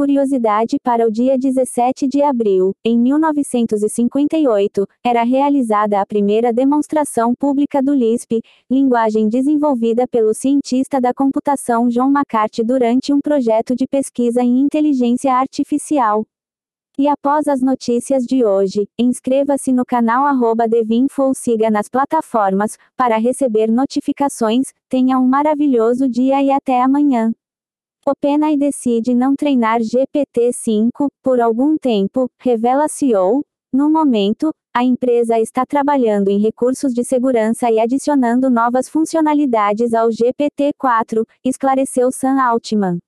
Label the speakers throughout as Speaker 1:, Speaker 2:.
Speaker 1: curiosidade para o dia 17 de abril, em 1958, era realizada a primeira demonstração pública do Lisp, linguagem desenvolvida pelo cientista da computação John McCarthy durante um projeto de pesquisa em inteligência artificial. E após as notícias de hoje, inscreva-se no canal arroba Devinfo ou siga nas plataformas, para receber notificações, tenha um maravilhoso dia e até amanhã. OpenAI decide não treinar GPT-5 por algum tempo, revela CEO. No momento, a empresa está trabalhando em recursos de segurança e adicionando novas funcionalidades ao GPT-4, esclareceu Sam Altman.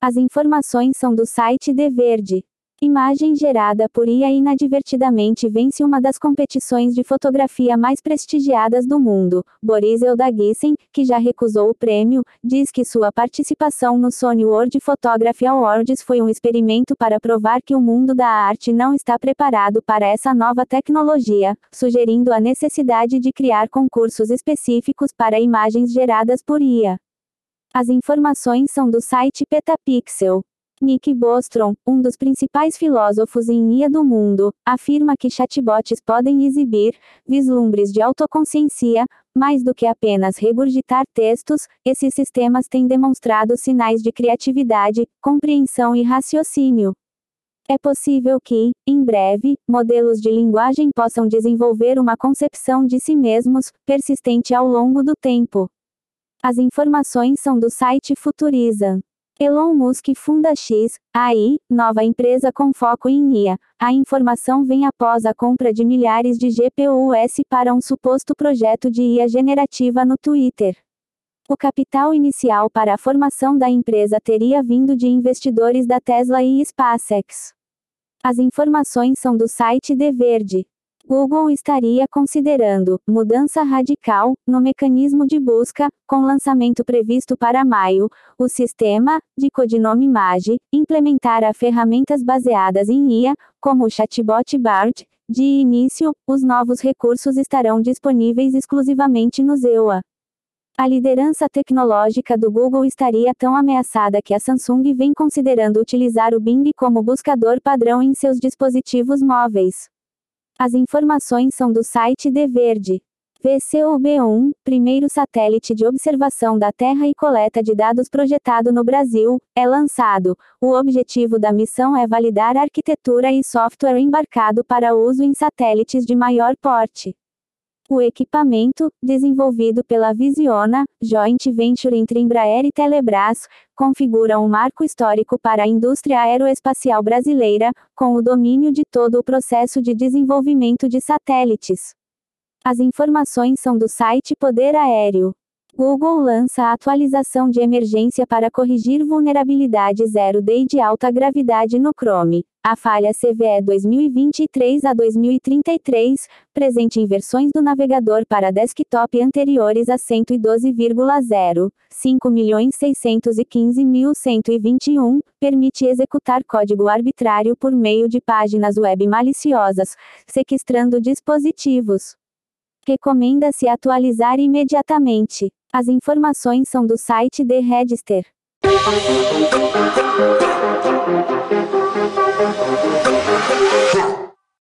Speaker 1: As informações são do site The Verde. Imagem gerada por IA inadvertidamente vence uma das competições de fotografia mais prestigiadas do mundo. Boris Eldagissen, que já recusou o prêmio, diz que sua participação no Sony World Photography Awards foi um experimento para provar que o mundo da arte não está preparado para essa nova tecnologia, sugerindo a necessidade de criar concursos específicos para imagens geradas por IA. As informações são do site Petapixel. Nick Bostrom, um dos principais filósofos em IA do mundo, afirma que chatbots podem exibir vislumbres de autoconsciência, mais do que apenas regurgitar textos, esses sistemas têm demonstrado sinais de criatividade, compreensão e raciocínio. É possível que, em breve, modelos de linguagem possam desenvolver uma concepção de si mesmos, persistente ao longo do tempo. As informações são do site Futuriza. Elon Musk funda X, AI, nova empresa com foco em IA. A informação vem após a compra de milhares de GPUs para um suposto projeto de IA generativa no Twitter. O capital inicial para a formação da empresa teria vindo de investidores da Tesla e SpaceX. As informações são do site The Verde. Google estaria considerando mudança radical no mecanismo de busca, com lançamento previsto para maio. O sistema, de codinome Magi, implementará ferramentas baseadas em IA, como o chatbot BART. De início, os novos recursos estarão disponíveis exclusivamente no ZEUA. A liderança tecnológica do Google estaria tão ameaçada que a Samsung vem considerando utilizar o Bing como buscador padrão em seus dispositivos móveis. As informações são do site De Verde. VCOB-1, primeiro satélite de observação da Terra e coleta de dados projetado no Brasil, é lançado. O objetivo da missão é validar arquitetura e software embarcado para uso em satélites de maior porte. O equipamento, desenvolvido pela Visiona, joint venture entre Embraer e Telebrás, configura um marco histórico para a indústria aeroespacial brasileira, com o domínio de todo o processo de desenvolvimento de satélites. As informações são do site Poder Aéreo. Google lança a atualização de emergência para corrigir vulnerabilidade 0D de alta gravidade no Chrome. A falha CVE 2023 a 2033, presente em versões do navegador para desktop anteriores a 112,0, 5.615.121, permite executar código arbitrário por meio de páginas web maliciosas, sequestrando dispositivos. Recomenda-se atualizar imediatamente. As informações são do site The Register.